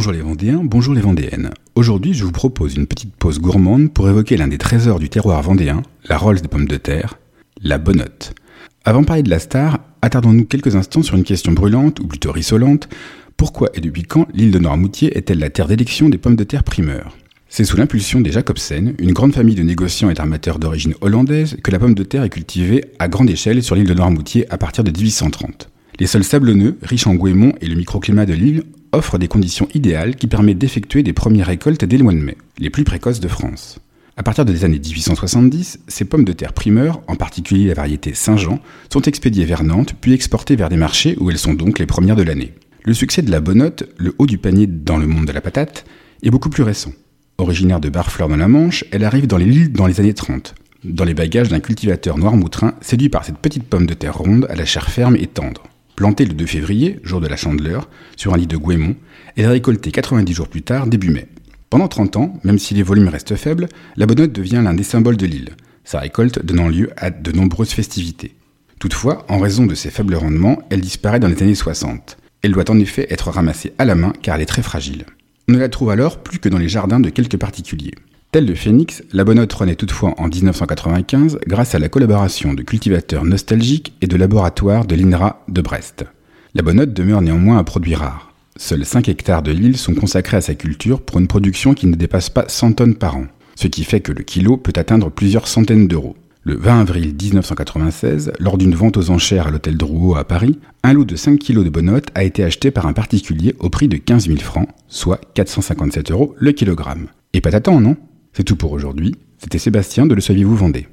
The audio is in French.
Bonjour les Vendéens, bonjour les Vendéennes. Aujourd'hui, je vous propose une petite pause gourmande pour évoquer l'un des trésors du terroir vendéen, la Rolls des pommes de terre, la bonnotte. Avant de parler de la star, attardons-nous quelques instants sur une question brûlante, ou plutôt rissolante. Pourquoi et depuis quand l'île de Noirmoutier est-elle la terre d'élection des pommes de terre primeurs? C'est sous l'impulsion des Jacobsen, une grande famille de négociants et d'armateurs d'origine hollandaise, que la pomme de terre est cultivée à grande échelle sur l'île de Noirmoutier à partir de 1830. Les sols sablonneux, riches en goémons et le microclimat de l'île offrent des conditions idéales qui permettent d'effectuer des premières récoltes dès le mois de mai, les plus précoces de France. À partir des années 1870, ces pommes de terre primeurs, en particulier la variété Saint-Jean, sont expédiées vers Nantes puis exportées vers des marchés où elles sont donc les premières de l'année. Le succès de la bonnotte, le haut du panier dans le monde de la patate, est beaucoup plus récent. Originaire de Barfleur dans la Manche, elle arrive dans les îles dans les années 30, dans les bagages d'un cultivateur noir-moutrin séduit par cette petite pomme de terre ronde à la chair ferme et tendre. Plantée le 2 février, jour de la chandeleur, sur un lit de Guémont, elle est récoltée 90 jours plus tard, début mai. Pendant 30 ans, même si les volumes restent faibles, la bonnotte devient l'un des symboles de l'île, sa récolte donnant lieu à de nombreuses festivités. Toutefois, en raison de ses faibles rendements, elle disparaît dans les années 60. Elle doit en effet être ramassée à la main car elle est très fragile. On ne la trouve alors plus que dans les jardins de quelques particuliers. Telle le phénix, la bonnotte renaît toutefois en 1995 grâce à la collaboration de cultivateurs nostalgiques et de laboratoires de l'INRA de Brest. La bonnotte demeure néanmoins un produit rare. Seuls 5 hectares de l'île sont consacrés à sa culture pour une production qui ne dépasse pas 100 tonnes par an, ce qui fait que le kilo peut atteindre plusieurs centaines d'euros. Le 20 avril 1996, lors d'une vente aux enchères à l'hôtel Drouot à Paris, un lot de 5 kg de bonnotte a été acheté par un particulier au prix de 15 000 francs, soit 457 euros le kilogramme. Et pas t'attends, non? C'est tout pour aujourd'hui. C'était Sébastien de Le Saviez-vous Vendée.